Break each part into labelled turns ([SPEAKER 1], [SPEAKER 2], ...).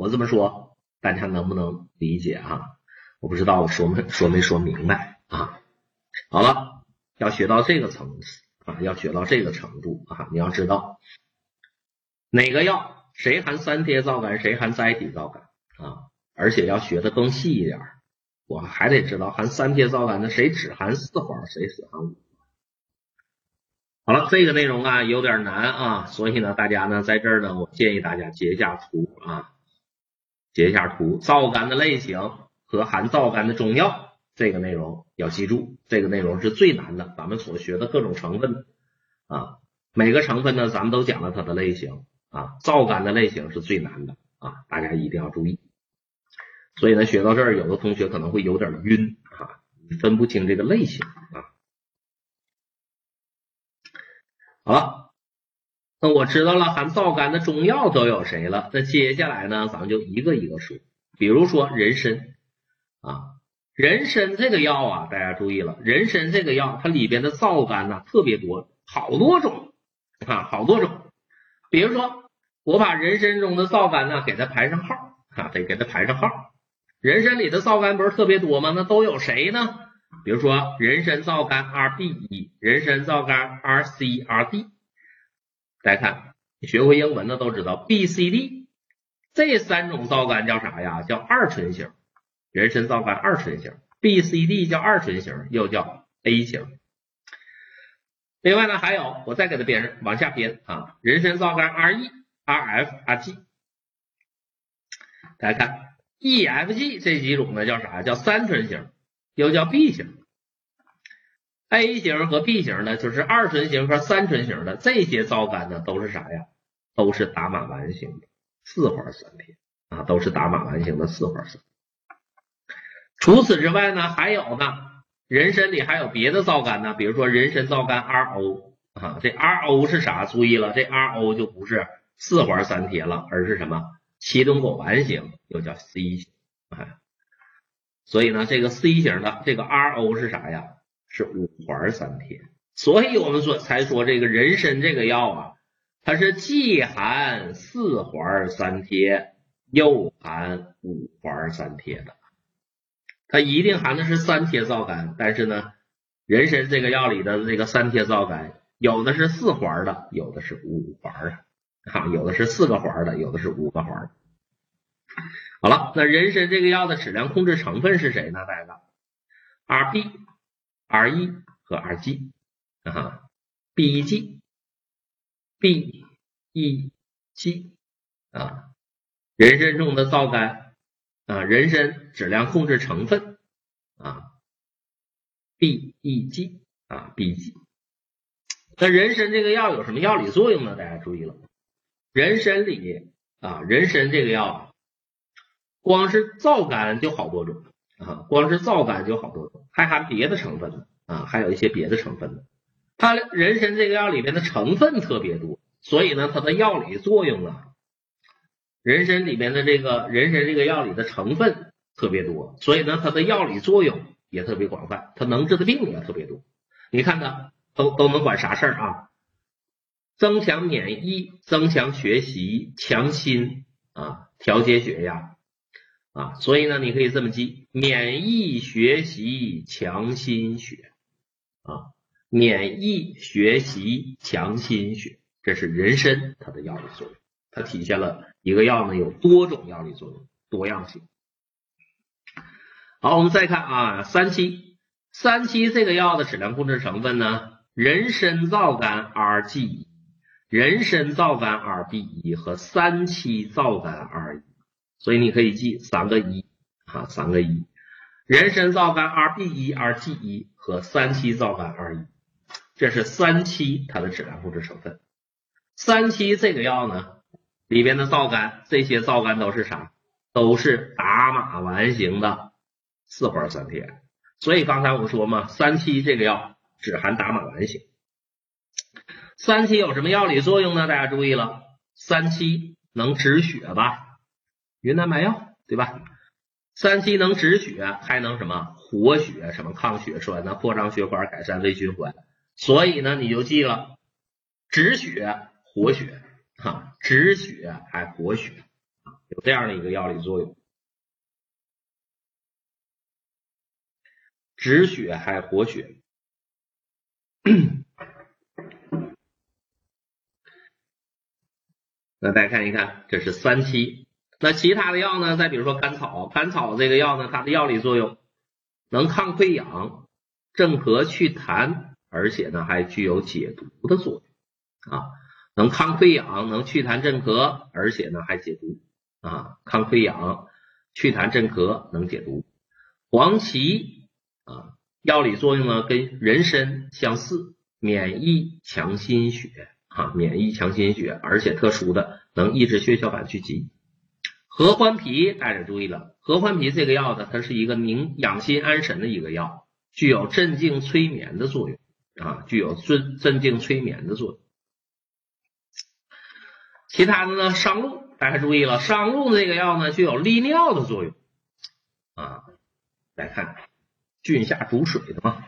[SPEAKER 1] 我这么说，大家能不能理解啊？我不知道我说没说没说明白啊？好了，要学到这个层次啊，要学到这个程度啊，你要知道哪个药谁含三贴皂苷，谁含甾体皂苷啊，而且要学的更细一点，我还得知道含三贴皂苷的谁只含四环，谁只含五环。好了，这个内容啊有点难啊，所以呢，大家呢在这儿呢，我建议大家截一下图啊，截一下图，皂苷的类型和含皂苷的中药，这个内容要记住，这个内容是最难的，咱们所学的各种成分啊，每个成分呢，咱们都讲了它的类型啊，皂苷的类型是最难的啊，大家一定要注意。所以呢，学到这儿，有的同学可能会有点晕啊，分不清这个类型啊。好了，那我知道了含皂苷的中药都有谁了？那接下来呢，咱们就一个一个说。比如说人参啊，人参这个药啊，大家注意了，人参这个药它里边的皂苷呢特别多，好多种啊，好多种。比如说，我把人参中的皂苷呢给它排上号啊，得给它排上号。人参里的皂苷不是特别多吗？那都有谁呢？比如说人参皂苷 RB 人参皂苷 RC、RD，大家看，你学过英文的都知道，B、C、D 这三种皂苷叫啥呀？叫二醇型。人参皂苷二醇型，B、C、D 叫二醇型，又叫 A 型。另外呢，还有我再给它编上，往下编啊，人参皂苷 RE、RF、RG，大家看 E、F、G 这几种呢叫啥？叫三醇型。又叫 B 型，A 型和 B 型呢，就是二醇型和三醇型的这些皂苷呢，都是啥呀？都是打马烷型的四环三萜啊，都是打马烷型的四环三。除此之外呢，还有呢，人参里还有别的皂苷呢，比如说人参皂苷 RO 啊，这 RO 是啥？注意了，这 RO 就不是四环三萜了，而是什么？七顿枸烷型，又叫 C 型啊。所以呢，这个 C 型的这个 RO 是啥呀？是五环三贴。所以我们说才说这个人参这个药啊，它是既含四环三贴，又含五环三贴的。它一定含的是三贴皂苷，但是呢，人参这个药里的这个三贴皂苷，有的是四环的，有的是五环的，啊，有的是四个环的，有的是五个环的。好了，那人参这个药的质量控制成分是谁呢？大家，R B，Rb、Re 和 Rg 啊，Beg、Beg 啊，人参中的皂苷啊，人参质量控制成分啊，Beg 啊，Beg。那人参这个药有什么药理作用呢？大家注意了，人参里啊，人参这个药。光是皂苷就好多种啊，光是皂苷就好多种，还含别的成分呢啊，还有一些别的成分呢。它人参这个药里面的成分特别多，所以呢，它的药理作用啊，人参里面的这个人参这个药里的成分特别多，所以呢，它的药理作用也特别广泛，它能治的病也特别多。你看它都都能管啥事儿啊？增强免疫，增强学习，强心啊，调节血压。啊，所以呢，你可以这么记：免疫学习强心血啊，免疫学习强心血，这是人参它的药理作用，它体现了一个药呢有多种药理作用，多样性。好，我们再看啊，三七三七这个药的质量控制成分呢，人参皂苷 Rg，人参皂苷 Rb 和三七皂苷 R。所以你可以记三个一啊，三个一，人参皂苷 Rb 一、Rg 一和三七皂苷 R 一，这是三七它的质量控制成分。三七这个药呢，里边的皂苷，这些皂苷都是啥？都是达玛烷型的四环三萜。所以刚才我说嘛，三七这个药只含达玛烷型。三七有什么药理作用呢？大家注意了，三七能止血吧？云南白药对吧？三七能止血，还能什么活血？什么抗血栓呢？扩张血管，改善微循环。所以呢，你就记了，止血、活血，哈，止血还活血，有这样的一个药理作用，止血还活血。那大家看一看，这是三七。那其他的药呢？再比如说甘草，甘草这个药呢，它的药理作用能抗溃疡、镇咳祛痰，而且呢还具有解毒的作用啊，能抗溃疡、能祛痰镇咳，而且呢还解毒啊，抗溃疡、祛痰镇咳，能解毒。黄芪啊，药理作用呢跟人参相似，免疫强心血啊，免疫强心血，而且特殊的能抑制血小板聚集。合欢皮，大家注意了，合欢皮这个药呢，它是一个宁养心安神的一个药，具有镇静催眠的作用啊，具有镇镇静催眠的作用。其他的呢，商鹿，大家注意了，商鹿这个药呢，具有利尿的作用啊。来看，菌下主水的嘛，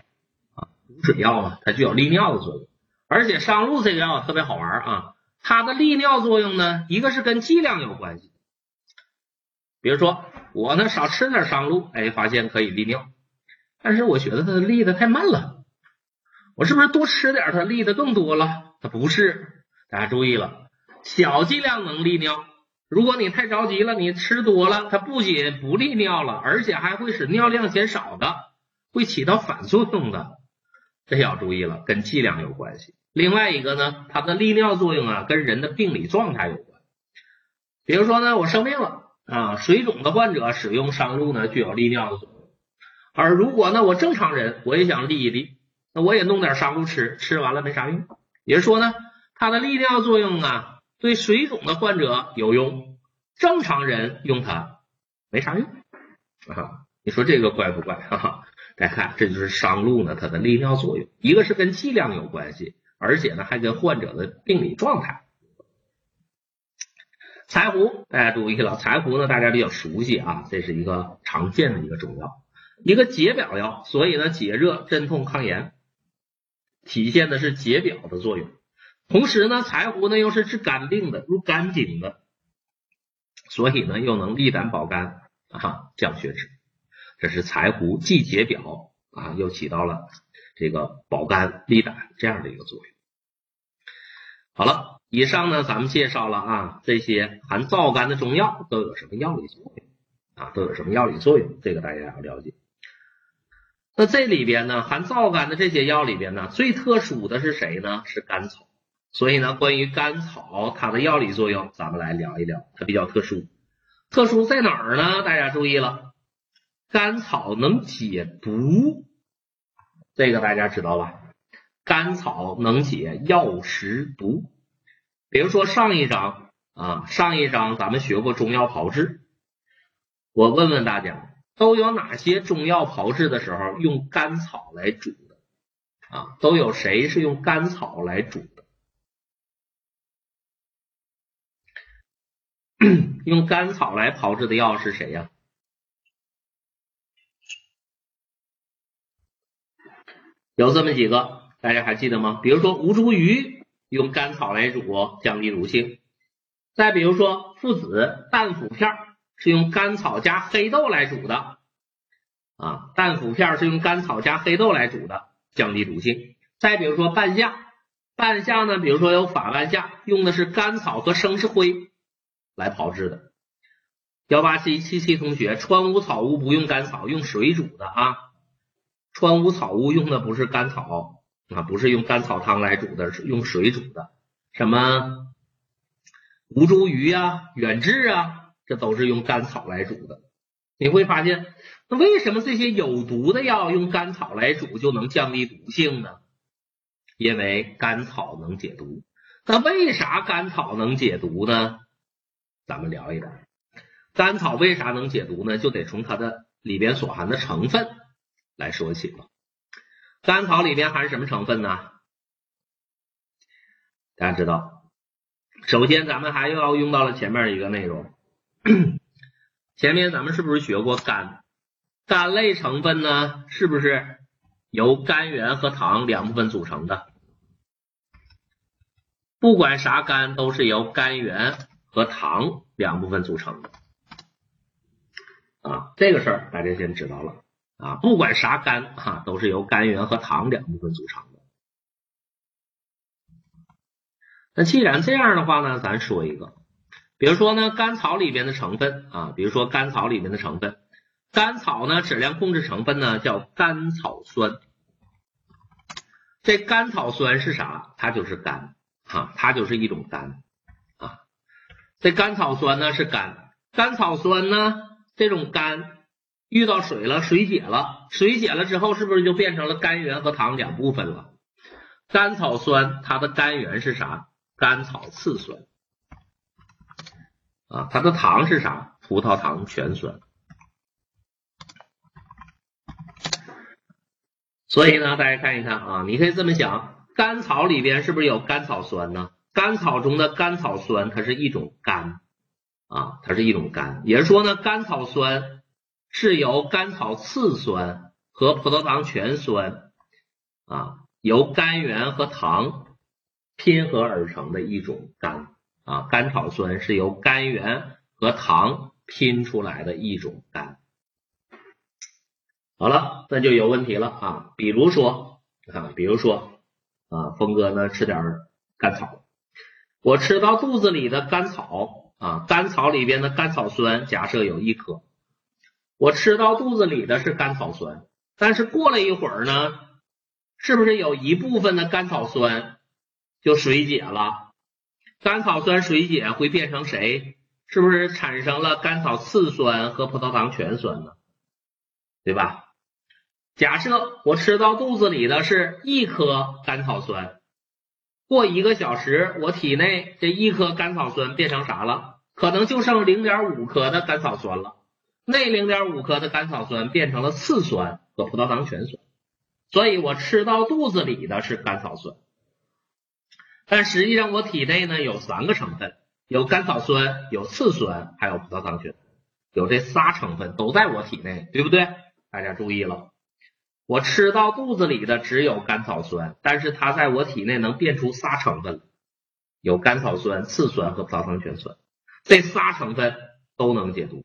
[SPEAKER 1] 啊，主水药嘛，它具有利尿的作用。而且商鹿这个药特别好玩啊，它的利尿作用呢，一个是跟剂量有关系。比如说我呢少吃点商鹿，哎，发现可以利尿，但是我觉得它利的太慢了，我是不是多吃点它利的更多了？它不是，大家注意了，小剂量能利尿，如果你太着急了，你吃多了，它不仅不利尿了，而且还会使尿量减少的，会起到反作用的，这要注意了，跟剂量有关系。另外一个呢，它的利尿作用啊，跟人的病理状态有关，比如说呢，我生病了。啊，水肿的患者使用商鹿呢，具有利尿的作用。而如果呢，我正常人我也想利一利，那我也弄点商鹿吃，吃完了没啥用。也就说呢，它的利尿作用啊，对水肿的患者有用，正常人用它没啥用啊。你说这个怪不怪？哈哈，大家看，这就是商鹿呢，它的利尿作用，一个是跟剂量有关系，而且呢，还跟患者的病理状态。柴胡，大家注意了，柴胡呢，大家比较熟悉啊，这是一个常见的一个中药，一个解表药，所以呢，解热镇痛抗炎，体现的是解表的作用。同时呢，柴胡呢又是治肝病的，入肝经的，所以呢又能利胆保肝啊，降血脂。这是柴胡既解表啊，又起到了这个保肝利胆这样的一个作用。好了。以上呢，咱们介绍了啊，这些含皂苷的中药都有什么药理作用啊？都有什么药理作用？这个大家要了解。那这里边呢，含皂苷的这些药里边呢，最特殊的是谁呢？是甘草。所以呢，关于甘草它的药理作用，咱们来聊一聊，它比较特殊。特殊在哪儿呢？大家注意了，甘草能解毒，这个大家知道吧？甘草能解药食毒。比如说上一章啊，上一章咱们学过中药炮制，我问问大家，都有哪些中药炮制的时候用甘草来煮的啊？都有谁是用甘草来煮的？用甘草来炮制的药是谁呀？有这么几个，大家还记得吗？比如说吴茱萸。用甘草来煮，降低毒性。再比如说附子、蛋腐片是用甘草加黑豆来煮的啊，蛋腐片是用甘草加黑豆来煮的，降低毒性。再比如说半夏，半夏呢，比如说有法半夏，用的是甘草和生石灰来炮制的。幺八七七七同学，川乌草乌不用甘草，用水煮的啊，川乌草乌用的不是甘草。啊，不是用甘草汤来煮的，是用水煮的。什么吴茱萸啊、远志啊，这都是用甘草来煮的。你会发现，那为什么这些有毒的药用甘草来煮就能降低毒性呢？因为甘草能解毒。那为啥甘草能解毒呢？咱们聊一聊，甘草为啥能解毒呢？就得从它的里边所含的成分来说起了。甘草里边含什么成分呢？大家知道，首先咱们还要用到了前面一个内容。前面咱们是不是学过肝？肝类成分呢，是不是由甘源和糖两部分组成的？不管啥肝，都是由甘源和糖两部分组成的。啊，这个事儿大家先知道了啊，不管啥苷哈，都是由肝源和糖两部分组成的。那既然这样的话呢，咱说一个，比如说呢，甘草里边的成分啊，比如说甘草里面的成分，甘草呢质量控制成分呢叫甘草酸。这甘草酸是啥？它就是甘，哈，它就是一种甘啊。这甘草酸呢是甘，甘草酸呢这种甘遇到水了，水解了，水解了之后是不是就变成了甘源和糖两部分了？甘草酸它的甘源是啥？甘草次酸啊，它的糖是啥？葡萄糖醛酸。所以呢，大家看一看啊，你可以这么想，甘草里边是不是有甘草酸呢？甘草中的甘草酸，它是一种苷啊，它是一种苷，也是说呢，甘草酸是由甘草次酸和葡萄糖醛酸啊，由甘源和糖拼合而成的一种苷啊，甘草酸是由甘源和糖拼出来的一种苷。好了，那就有问题了啊！比如说啊，比如说啊，峰哥呢吃点甘草，我吃到肚子里的甘草啊，甘草里边的甘草酸假设有一颗，我吃到肚子里的是甘草酸，但是过了一会儿呢，是不是有一部分的甘草酸就水解了？甘草酸水解会变成谁？是不是产生了甘草次酸和葡萄糖醛酸呢？对吧？假设我吃到肚子里的是一颗甘草酸，过一个小时，我体内这一颗甘草酸变成啥了？可能就剩零点五克的甘草酸了。那零点五克的甘草酸变成了次酸和葡萄糖醛酸，所以我吃到肚子里的是甘草酸，但实际上我体内呢有三个成分，有甘草酸，有次酸，还有葡萄糖醛，有这仨成分都在我体内，对不对？大家注意了。我吃到肚子里的只有甘草酸，但是它在我体内能变出仨成分，有甘草酸、次酸和葡萄糖醛酸，这仨成分都能解毒。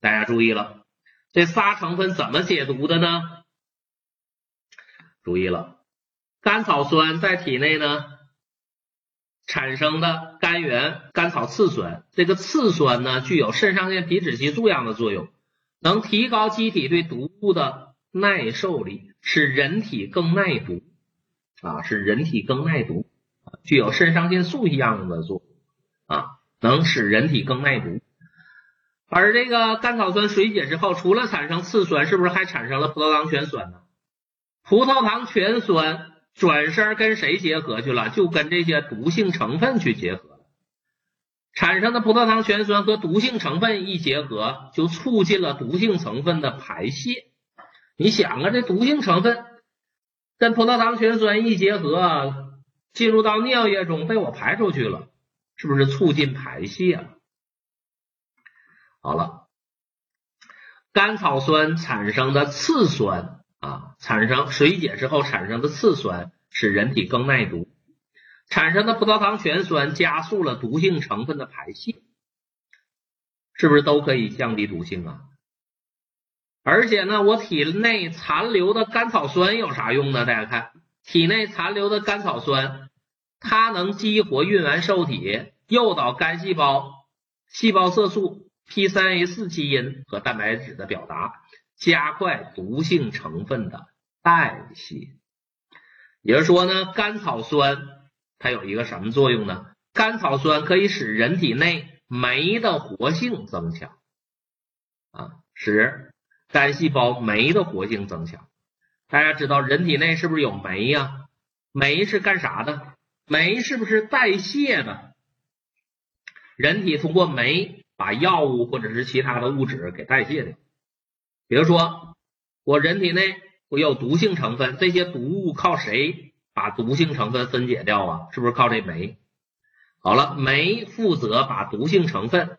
[SPEAKER 1] 大家注意了，这仨成分怎么解毒的呢？注意了，甘草酸在体内呢产生的甘源甘草次酸，这个次酸呢具有肾上腺皮质激素样的作用，能提高机体对毒物的。耐受力使人体更耐毒啊，使人体更耐毒，具有肾上腺素一样的作用啊，能使人体更耐毒。而这个甘草酸水解之后，除了产生次酸，是不是还产生了葡萄糖醛酸呢？葡萄糖醛酸转身跟谁结合去了？就跟这些毒性成分去结合了。产生的葡萄糖醛酸和毒性成分一结合，就促进了毒性成分的排泄。你想啊，这毒性成分跟葡萄糖醛酸一结合，进入到尿液中被我排出去了，是不是促进排泄了？好了，甘草酸产生的次酸啊，产生水解之后产生的次酸，使人体更耐毒；产生的葡萄糖醛酸加速了毒性成分的排泄，是不是都可以降低毒性啊？而且呢，我体内残留的甘草酸有啥用呢？大家看，体内残留的甘草酸，它能激活孕完受体，诱导肝细胞细胞色素 P 三 A 四基因和蛋白质的表达，加快毒性成分的代谢。也就是说呢，甘草酸它有一个什么作用呢？甘草酸可以使人体内酶的活性增强，啊，使。肝细胞酶的活性增强，大家知道人体内是不是有酶呀？酶是干啥的？酶是不是代谢的？人体通过酶把药物或者是其他的物质给代谢掉。比如说，我人体内我有毒性成分，这些毒物靠谁把毒性成分分解掉啊？是不是靠这酶？好了，酶负责把毒性成分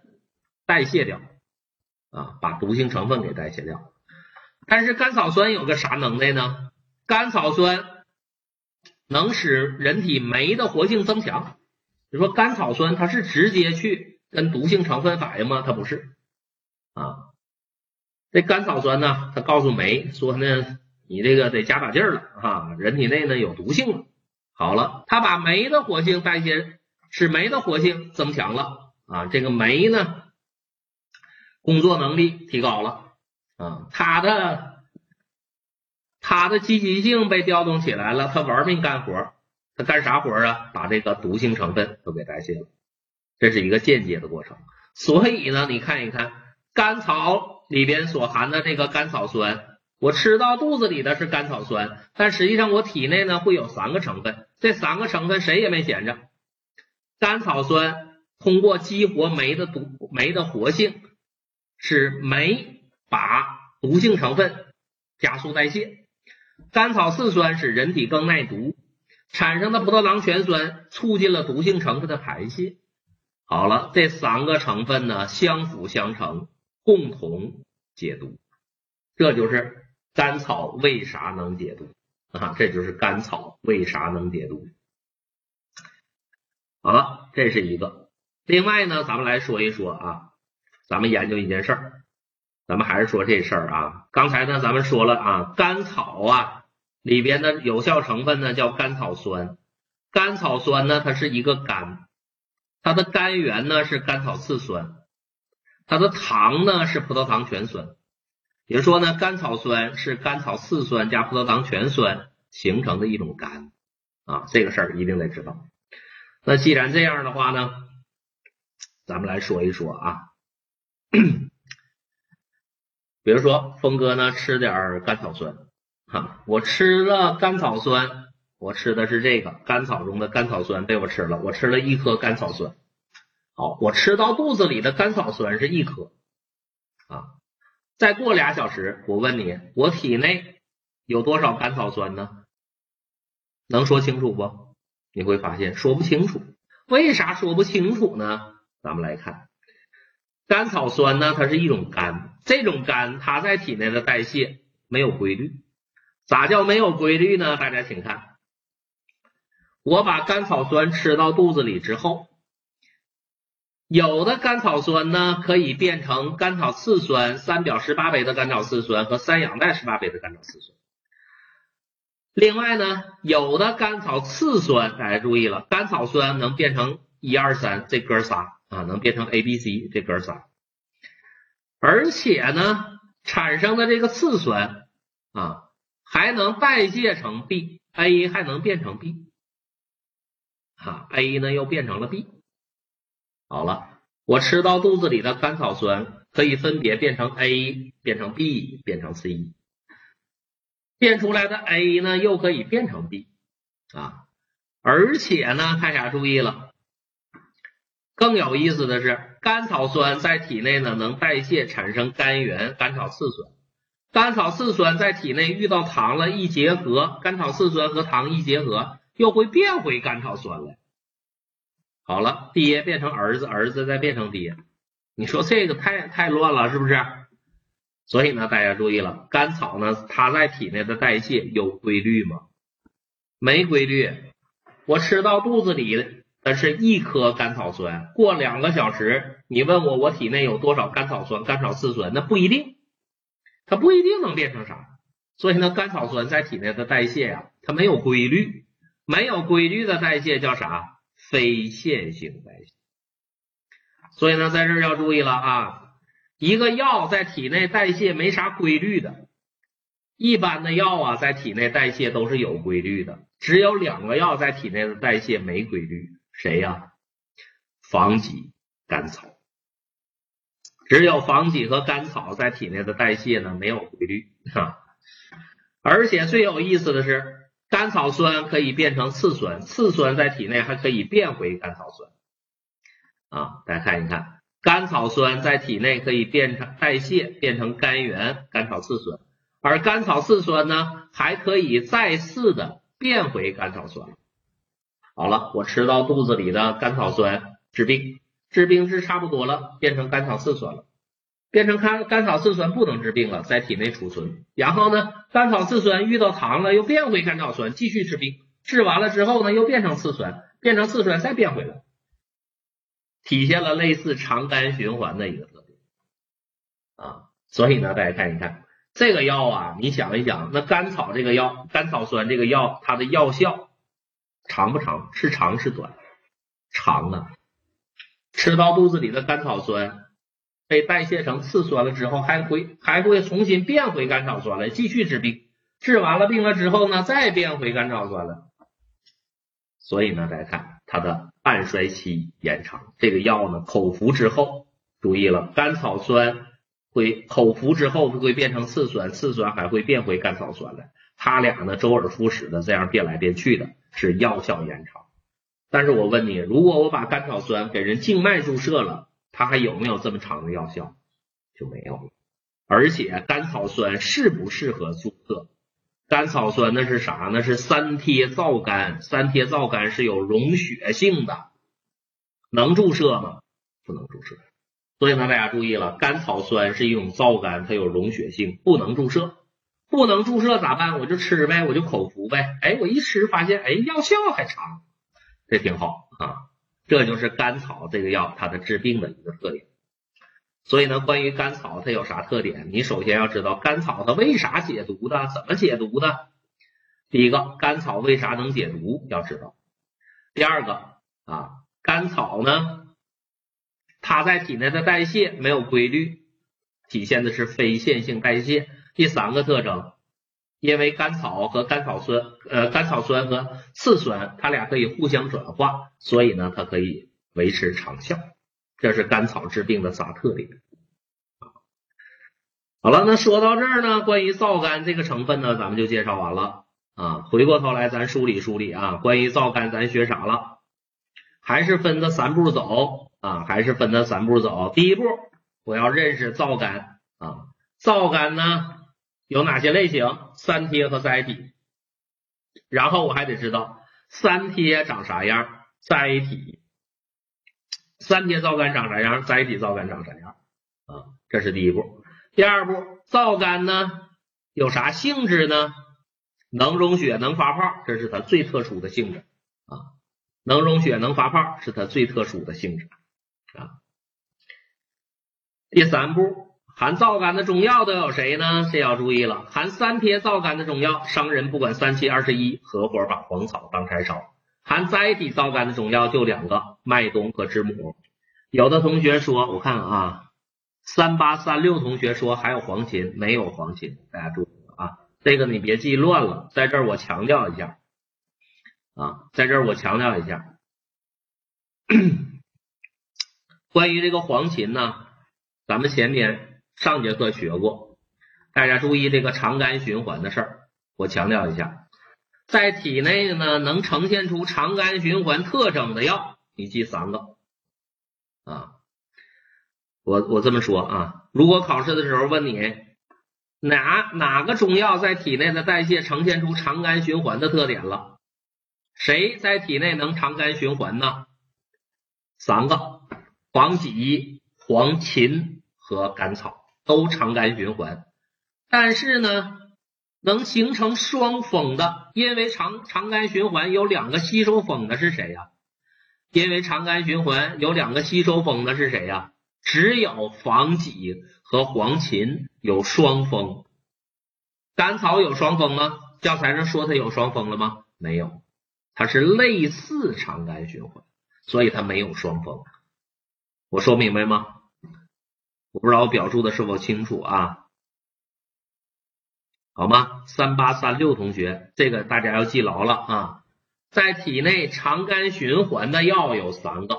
[SPEAKER 1] 代谢掉。啊，把毒性成分给代谢掉。但是甘草酸有个啥能耐呢？甘草酸能使人体酶的活性增强。比如说甘草酸它是直接去跟毒性成分反应吗？它不是啊。这甘草酸呢，它告诉酶说呢，你这个得加把劲儿了啊，人体内呢有毒性了。好了，它把酶的活性代谢，使酶的活性增强了啊，这个酶呢，工作能力提高了啊，它的它的积极性被调动起来了，它玩命干活，它干啥活啊？把这个毒性成分都给代谢了，这是一个间接的过程。所以呢，你看一看甘草里边所含的这个甘草酸，我吃到肚子里的是甘草酸，但实际上我体内呢会有三个成分，这三个成分谁也没闲着。甘草酸通过激活酶的毒酶的活性，使酶把毒性成分加速代谢。甘草次酸使人体更耐毒，产生的葡萄糖醛酸促进了毒性成分的排泄。好了，这三个成分呢相辅相成，共同解毒，这就是甘草为啥能解毒啊？这就是甘草为啥能解毒。好了，这是一个。另外呢，咱们来说一说啊，咱们研究一件事儿，咱们还是说这事儿啊。刚才呢，咱们说了啊，甘草啊里边的有效成分呢叫甘草酸，甘草酸呢它是一个苷。它的苷源呢是甘草次酸，它的糖呢是葡萄糖醛酸，也就说呢，甘草酸是甘草次酸加葡萄糖醛酸形成的一种苷啊，这个事儿一定得知道。那既然这样的话呢，咱们来说一说啊，比如说峰哥呢吃点甘草酸哈，我吃了甘草酸。我吃的是这个甘草中的甘草酸，被我吃了。我吃了一颗甘草酸。好，我吃到肚子里的甘草酸是一颗啊。再过俩小时，我问你，我体内有多少甘草酸呢？能说清楚不？你会发现说不清楚。为啥说不清楚呢？咱们来看，甘草酸呢，它是一种苷，这种苷它在体内的代谢没有规律。咋叫没有规律呢？大家请看。我把甘草酸吃到肚子里之后，有的甘草酸呢可以变成甘草次酸，三表十八倍的甘草次酸和三氧代十八倍的甘草次酸。另外呢，有的甘草次酸，大家注意了，甘草酸能变成一二三这哥仨啊，能变成 A、B、C 这哥仨，而且呢，产生的这个次酸啊，还能代谢成 B，A 还能变成 B。啊，A 呢又变成了 B，好了，我吃到肚子里的甘草酸可以分别变成 A，变成 B，变成 C，变出来的 A 呢又可以变成 B，啊，而且呢，大家注意了，更有意思的是，甘草酸在体内呢能代谢产生甘源甘草次酸，甘草次酸在体内遇到糖了一结合，甘草次酸和糖一结合。又会变回甘草酸来。好了，爹变成儿子，儿子再变成爹，你说这个太太乱了，是不是？所以呢，大家注意了，甘草呢，它在体内的代谢有规律吗？没规律。我吃到肚子里的是一颗甘草酸，过两个小时，你问我我体内有多少甘草酸、甘草次酸，那不一定，它不一定能变成啥。所以呢，甘草酸在体内的代谢呀，它没有规律。没有规律的代谢叫啥？非线性代谢。所以呢，在这儿要注意了啊，一个药在体内代谢没啥规律的，一般的药啊，在体内代谢都是有规律的。只有两个药在体内的代谢没规律，谁呀？防己、甘草。只有防己和甘草在体内的代谢呢没有规律啊，而且最有意思的是。甘草酸可以变成次酸，次酸在体内还可以变回甘草酸啊！大家看一看，甘草酸在体内可以变成代谢变成甘源甘草次酸，而甘草次酸呢还可以再次的变回甘草酸。好了，我吃到肚子里的甘草酸治病，治病治差不多了，变成甘草次酸了。变成甘甘草次酸不能治病了，在体内储存。然后呢，甘草次酸遇到糖了，又变回甘草酸，继续治病。治完了之后呢，又变成次酸，变成次酸再变回来，体现了类似肠肝循环的一个特点啊。所以呢，大家看一看这个药啊，你想一想，那甘草这个药，甘草酸这个药，它的药效长不长？是长是短？长啊！吃到肚子里的甘草酸被代谢成次酸了之后，还会还会重新变回甘草酸来继续治病。治完了病了之后呢，再变回甘草酸了。所以呢，大家看它的半衰期延长。这个药呢，口服之后，注意了，甘草酸会口服之后会变成次酸，次酸还会变回甘草酸来。它俩呢，周而复始的这样变来变去的，是药效延长。但是我问你，如果我把甘草酸给人静脉注射了，它还有没有这么长的药效？就没有了。而且甘草酸适不适合注射？甘草酸那是啥？那是三萜皂苷，三萜皂苷是有溶血性的，能注射吗？不能注射。所以呢，大家注意了，甘草酸是一种皂苷，它有溶血性，不能注射。不能注射咋办？我就吃呗，我就口服呗。哎，我一吃发现，哎，药效还长，这挺好啊。这就是甘草这个药它的治病的一个特点。所以呢，关于甘草它有啥特点？你首先要知道甘草它为啥解毒的，怎么解毒的？第一个，甘草为啥能解毒？要知道。第二个啊，甘草呢，它在体内的代谢没有规律，体现的是非线性代谢。第三个特征，因为甘草和甘草酸，呃，甘草酸和次酸，它俩可以互相转化，所以呢，它可以维持长效。这是甘草治病的仨特点好了，那说到这儿呢，关于皂苷这个成分呢，咱们就介绍完了啊。回过头来，咱梳理梳理啊，关于皂苷，咱学啥了？还是分的三步走啊，还是分的三步走。第一步，我要认识皂苷啊。皂苷呢有哪些类型？三萜和载体。然后我还得知道三萜长啥样，载体。三萜皂苷长啥样？载体皂苷长啥样？啊，这是第一步。第二步，皂苷呢有啥性质呢？能溶血，能发泡，这是它最特殊的性质啊。能溶血，能发泡，是它最特殊的性质啊。第三步，含皂苷的中药都有谁呢？这要注意了，含三萜皂苷的中药，商人不管三七二十一，合伙把黄草当柴烧。含载体皂苷的中药就两个，麦冬和知母。有的同学说，我看啊，三八三六同学说还有黄芩，没有黄芩，大家注意啊，这个你别记乱了。在这儿我强调一下啊，在这儿我强调一下，关于这个黄芩呢，咱们前面上节课学过，大家注意这个肠肝循环的事儿，我强调一下。在体内呢，能呈现出肠肝循环特征的药，你记三个啊。我我这么说啊，如果考试的时候问你哪哪个中药在体内的代谢呈现出肠肝循环的特点了，谁在体内能肠肝循环呢？三个：黄芪、黄芩和甘草都肠肝循环，但是呢。能形成双峰的，因为肠肠肝循环有两个吸收峰的是谁呀？因为肠肝循环有两个吸收峰的是谁呀？只有防己和黄芩有双峰，甘草有双峰吗？教材上说它有双峰了吗？没有，它是类似肠肝循环，所以它没有双峰。我说明白吗？我不知道我表述的是否清楚啊？好吗？三八三六同学，这个大家要记牢了啊！在体内肠肝循环的药有三个：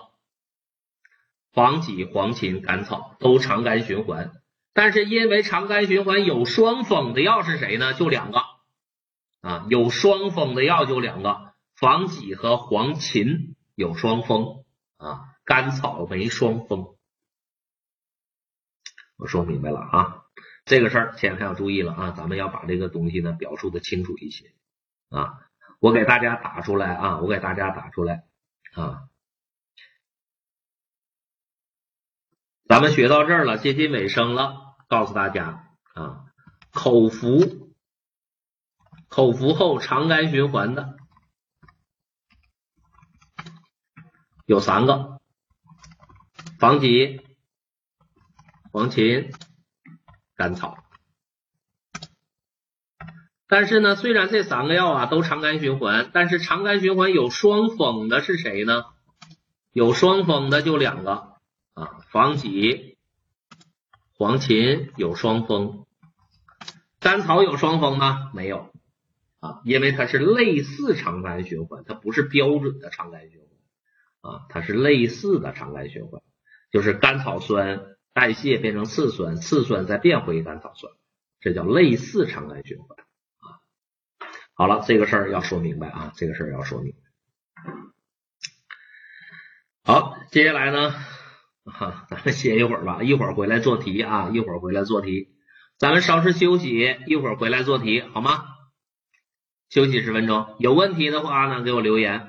[SPEAKER 1] 黄芪、黄芩、甘草，都肠肝循环。但是因为肠肝循环有双峰的药是谁呢？就两个啊，有双峰的药就两个，黄芪和黄芩有双峰啊，甘草没双峰。我说明白了啊。这个事儿千万要注意了啊！咱们要把这个东西呢表述的清楚一些啊！我给大家打出来啊！我给大家打出来啊！咱们学到这儿了，接近尾声了，告诉大家啊，口服口服后肠肝循环的有三个：防己、黄芩。甘草。但是呢，虽然这三个药啊都肠肝循环，但是肠肝循环有双峰的是谁呢？有双峰的就两个啊，防己、黄芩有双峰，甘草有双峰吗？没有啊，因为它是类似肠肝循环，它不是标准的肠肝循环啊，它是类似的肠肝循环，就是甘草酸代谢变成次酸，次酸再变回甘草酸，这叫类似肠肝循环。好了，这个事儿要说明白啊，这个事儿要说明白。好，接下来呢，哈，咱们歇一会儿吧，一会儿回来做题啊，一会儿回来做题，咱们稍事休息，一会儿回来做题，好吗？休息十分钟，有问题的话呢，给我留言。